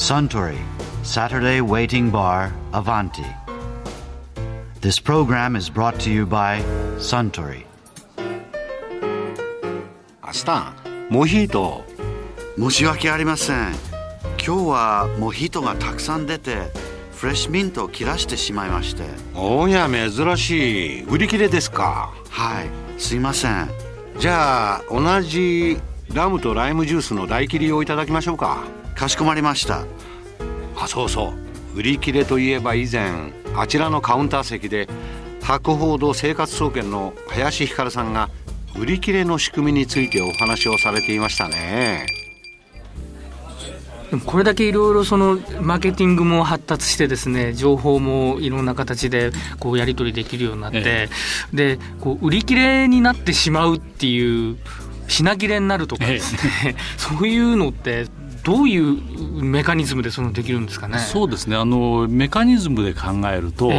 Suntory Saturday Waiting Bar Avanti. This program is brought to you by Suntory. アスタンモヒート。申し訳ありません。今日はモヒートがたくさん出てフレッシュミントを切らしてしまいまして。おや珍しい。売り切れですか。はいすいません。じゃあ同じラムとライムジュースの大切りをいただきましょうかかしこまりました。あそうそう。売り切れといえば以前あちらのカウンター席で博報堂生活総研の林ひかるさんが売り切れの仕組みについてお話をされていましたね。でもこれだけいろいろそのマーケティングも発達してですね情報もいろんな形でこうやり取りできるようになって、ええ、でこう売り切れになってしまうっていう品切れになるとかですね、え、そういうのってどういうメカニズムでそのできるんですかね？そうですね。あのメカニズムで考えると、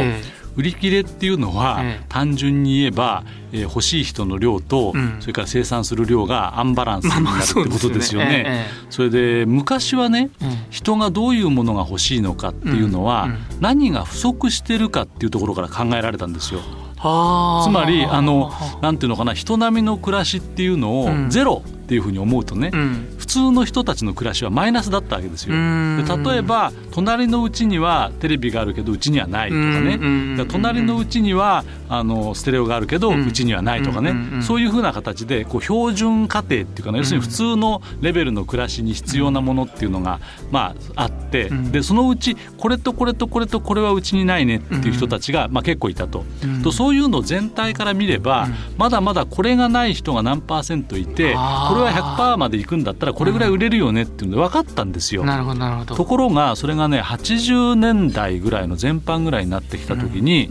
売り切れっていうのは、単純に言えば、えー、欲しい人の量と、うん、それから生産する量がアンバランスになるってことですよね。それで昔はね、人がどういうものが欲しいのかっていうのは、何が不足してるかっていうところから考えられたんですよ。つまりあのなんていうのかな人並みの暮らしっていうのをゼロっていうふうに思うとね、うん、普通の人たちの暮らしはマイナスだったわけですよ。で例えば隣のうちにはテレビがあるけどうちにはないとかね。隣のうちにはあのステレオがあるけどうちにはないとかね。そういうふうな形でこう標準家庭っていうか、ね、要するに普通のレベルの暮らしに必要なものっていうのが、まあ、あって。でそのうちこれとこれとこれとこれはうちにないねっていう人たちが、まあ、結構いたと。とそういうのを全体から見ればまだまだこれがない人が何パーセントいてこれは100%までいくんだったらこれぐらい売れるよねっていうので分かったんですよ。なるほどなるほどところがそれがね80年代ぐらいの前半ぐらいになってきた時に、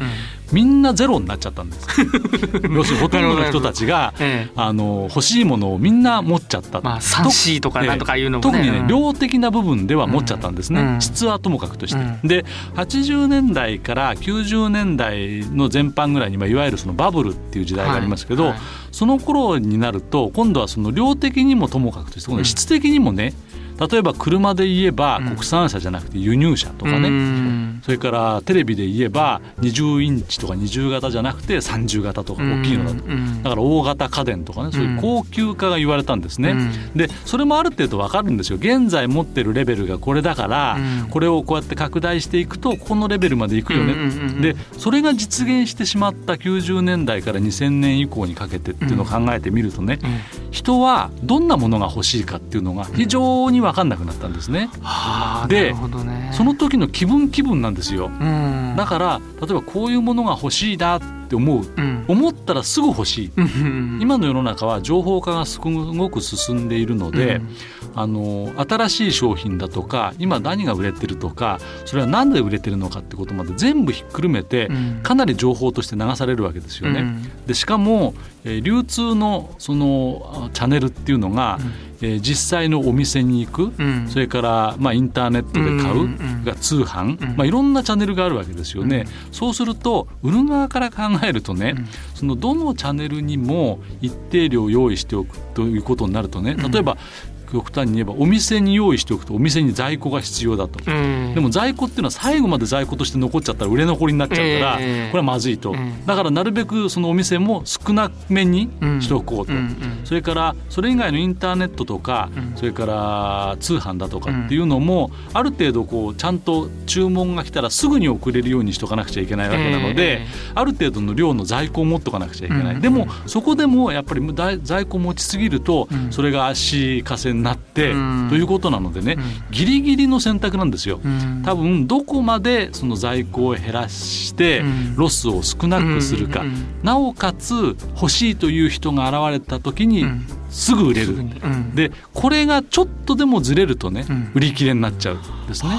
みんなゼロになっちゃったんです。要するにほとんどの人たちが、ええ、あの欲しいものをみんな持っちゃった、まあ、3C とかなんとかいうのも、ね、特にね、量的な部分では持っちゃったんですね、うん、質はともかくとして、うん、で80年代から90年代の前半ぐらいに、まあ、いわゆるそのバブルっていう時代がありますけど、はい。はい、その頃になると今度はその量的にもともかくとして質的にもね、例えば車で言えば国産車じゃなくて輸入車とかね、うん、それからテレビで言えば20インチとか20型じゃなくて30型とか大きいのだと、うん、だから大型家電とかねそういう高級化が言われたんですね、うん、でそれもある程度分かるんですよ。現在持ってるレベルがこれだから、これをこうやって拡大していくとこのレベルまでいくよね、でそれが実現してしまった90年代から2000年以降にかけてっていうのを考えてみるとね、人はどんなものが欲しいかっていうのが非常に分かんなくなったんですね。で、ね、その時の気分気分なんですよ。だから例えばこういうものが欲しいなって思う、うん、思ったらすぐ欲しい。今の世の中は情報化がすごく進んでいるので、うん、あの新しい商品だとか今何が売れてるとかそれは何で売れてるのかってことまで全部ひっくるめてかなり情報として流されるわけですよね。うん、でしかも、えー、流通のそのチャンネルっていうのが、えー、実際のお店に行く、うん、それから、まあ、インターネットで買う、うんが通販、うん、まあ、いろんなチャンネルがあるわけですよね。うん、そうすると売る側から考えるとね、そのどのチャンネルにも一定量用意しておくということになるとね例えば極端に言えばお店に用意しておくとお店に在庫が必要だと、うん、でも在庫っていうのは最後まで在庫として残っちゃったら売れ残りになっちゃうから、これはまずいと、だからなるべくそのお店も少なめにしておこうと、それからそれ以外のインターネットとか、それから通販だとかっていうのもある程度こうちゃんと注文が来たらすぐに送れるようにしとかなくちゃいけないわけなので、ある程度の量の在庫を持っとかなくちゃいけない、でもそこでもやっぱり在庫持ちすぎると、それが足かせになって、ということなのでね、ギリギリの選択なんですよ。多分どこまでその在庫を減らしてロスを少なくするか、なおかつ欲しいという人が現れた時にすぐ売れる、でこれがちょっとでもずれるとね、売り切れになっちゃうんですね。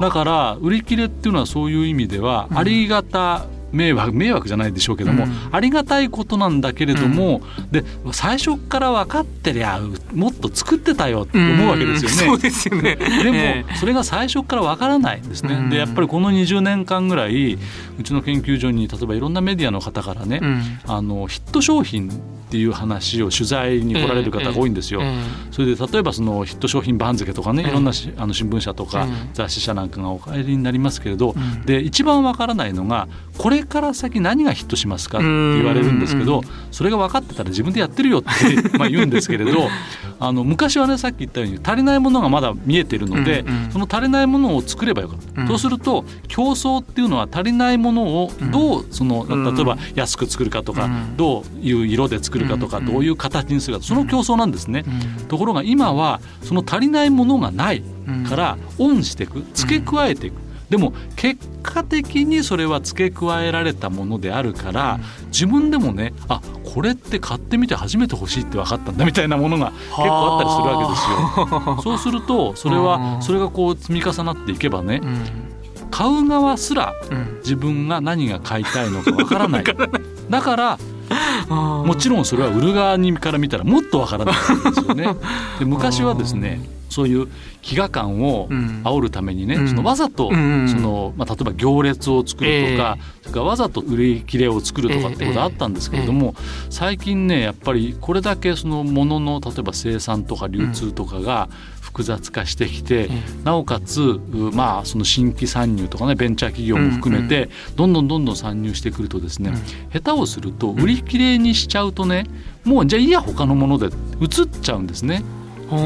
だから売り切れっていうのはそういう意味ではありがた迷惑迷惑じゃないでしょうけども、うん、ありがたいことなんだけれども、うん、で最初から分かってりゃもっと作ってたよって思うわけですよね。そうですよね。でも、それが最初から分からないんですね。でやっぱりこの20年間ぐらいうちの研究所に例えばいろんなメディアの方からね、あのヒット商品っていう話を取材に来られる方が多いんですよ。それで例えばそのヒット商品番付とかねいろんなあの新聞社とか雑誌社なんかがお帰りになりますけれど、で一番わからないのがこれから先何がヒットしますかって言われるんですけどそれが分かってたら自分でやってるよって まあ言うんですけれどあの昔はねさっき言ったように足りないものがまだ見えてるので、その足りないものを作ればよかった。そうすると競争っていうのは足りないものをどうその例えば安く作るかとか、どういう色で作るかとか、どういう形にするかその競争なんですね。ところが今はその足りないものがないからオンしていく付け加えていく。でも結果的にそれは付け加えられたものであるから、自分でもねあこれって買ってみて初めて欲しいって分かったんだみたいなものが結構あったりするわけですよ。そうするとそれはそれがこう積み重なっていけばね、買う側すら自分が何が買いたいのか分からない。だからもちろんそれは売る側にから見たらもっとわからないんですよね。で昔はですねそういう飢餓感を煽るためにね、うん、そのわざと、そのまあ、例えば行列を作るとか、えー、それからわざと売り切れを作るとかってことあったんですけれども、えーえ。ー、最近ねやっぱりこれだけそのものの例えば生産とか流通とかが複雑化してきて、なおかつ、まあ、その新規参入とかねベンチャー企業も含めて、どんどんどんどん参入してくるとですね、下手をすると売り切れにしちゃうとねもうじゃあいいや他のもので移っちゃうんですね。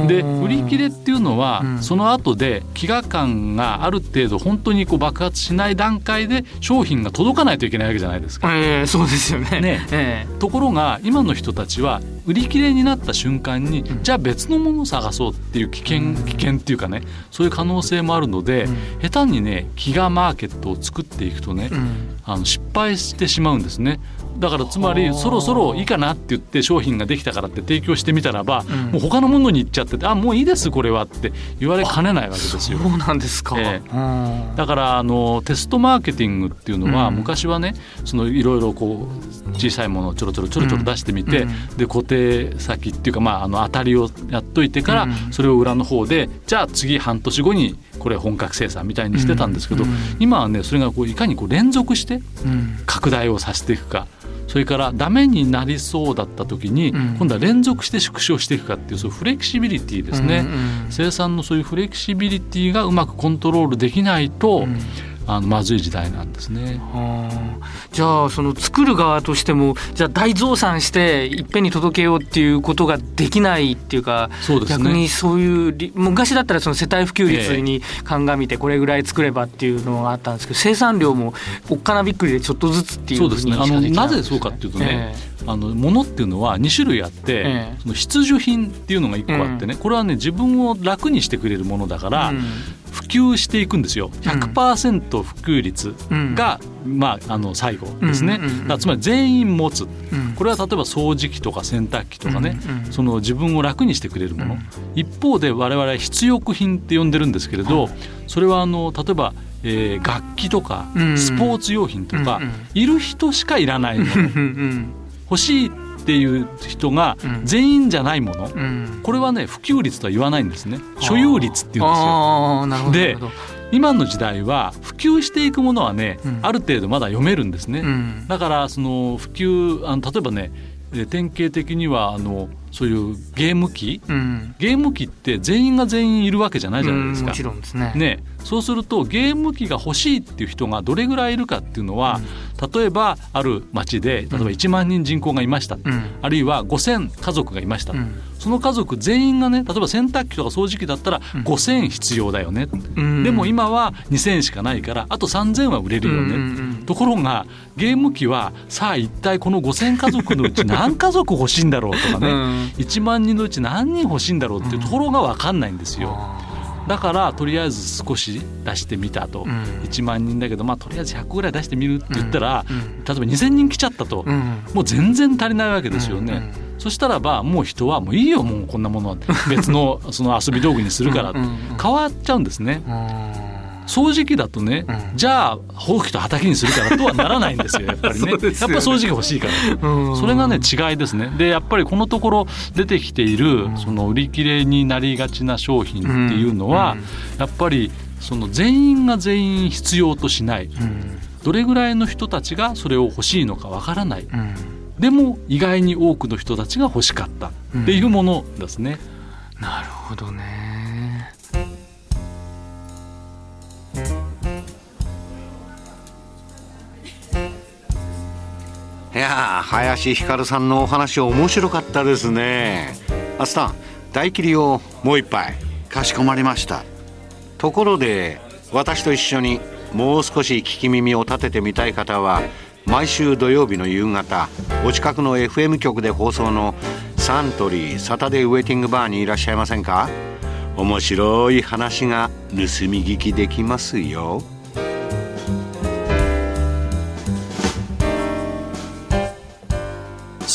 で売り切れっていうのは、うん、その後で飢餓感がある程度本当にこう爆発しない段階で商品が届かないといけないわけじゃないですか。えー、そうですよね。ね、えー、ところが今の人たちは売り切れになった瞬間に、うん、じゃあ別のものを探そうっていう危険危険っていうかねそういう可能性もあるので、うん、下手にね飢餓マーケットを作っていくとね、あの失敗してしまうんですね。だからつまりそろそろいいかなって言って商品ができたからって提供してみたらば、うん、もう他のものに行っちゃっててあもういいですこれはって言われかねないわけですよ。そうなんですか、えー、だからあのテストマーケティングっていうのは、うん、昔はねそのいろいろこう小さいものをちょろちょろちょろちょろ出してみて、うん、で固定先っていうか、まあ、あの当たりをやっといてから、それを裏の方でじゃあ次半年後にこれ本格生産みたいにしてたんですけど、今はねそれがこういかにこう連続して拡大をさせていくか。それからダメになりそうだった時に、今度は連続して縮小していくかっていうそういうフレキシビリティですね、生産のそういうフレキシビリティがうまくコントロールできないと、うんあのまずい時代なんですね。じゃあその作る側としてもじゃあ大増産していっぺんに届けようっていうことができないっていうかそうです、ね、逆にそういう昔だったらその世帯普及率に鑑みてこれぐらい作ればっていうのがあったんですけど生産量もおっかなびっくりでちょっとずつっていうそうですね。あのなぜそうかっていうとね、えーあのものっていうのは2種類あって、えその必需品っていうのが1個あってね、うん、これはね自分を楽にしてくれるものだから、うん、普及していくんですよ。100%普及率が、うん、まあ、あの最後ですね、だつまり全員持つ、これは例えば掃除機とか洗濯機とかね、その自分を楽にしてくれるもの、一方で我々は必欲品って呼んでるんですけれど、それはあの例えばえー、楽器とかスポーツ用品とか、いる人しかいらないもの、欲しいっていう人が全員じゃないもの、うん、これはね普及率とは言わないんですね。所有率っていうんですよ。で今の時代は普及していくものはね、うん、ある程度まだ読めるんですね、うん、だからその普及あの例えばね典型的にはあのそういうゲーム機、うん、ゲーム機って全員が全員いるわけじゃないじゃないですか。もちろんですね。ね。そうするとゲーム機が欲しいっていう人がどれぐらいいるかっていうのは、うん、例えばある町で例えば1万人人口がいました、うん、あるいは5,000家族がいました、うん、その家族全員がね例えば洗濯機とか掃除機だったら5,000必要だよね、でも今は2,000しかないからあと3,000は売れるよね、ところがゲーム機はさあ一体この5,000家族のうち何家族欲しいんだろうとかね、1万人のうち何人欲しいんだろうっていうところが分かんないんですよ。だからとりあえず少し出してみたと、うん、1万人だけど、まあ、とりあえず100個ぐらい出してみるって言ったら、うん、例えば2,000人来ちゃったと、うん、もう全然足りないわけですよね。うんうん、そしたらばもう人はもういいよもうこんなものは別のその遊び道具にするから変わっちゃうんですね。掃除機だとね、うん、じゃあほうきと畑にするからとはならないんですよやっぱりね。ね、やっぱ掃除機欲しいから、うん、それがね違いですね。でやっぱりこのところ出てきているその売り切れになりがちな商品っていうのは、やっぱりその全員が全員必要としない、どれぐらいの人たちがそれを欲しいのかわからない、でも意外に多くの人たちが欲しかったっていうものですね。うん、なるほどねや林ひかるさんのお話面白かったですね。アスタン大切りをもう一杯。かしこまりました。ところで私と一緒にもう少し聞き耳を立ててみたい方は毎週土曜日の夕方お近くの FM 局で放送のサントリーサタデーウェイティングバーにいらっしゃいませんか？面白い話が盗み聞きできますよ。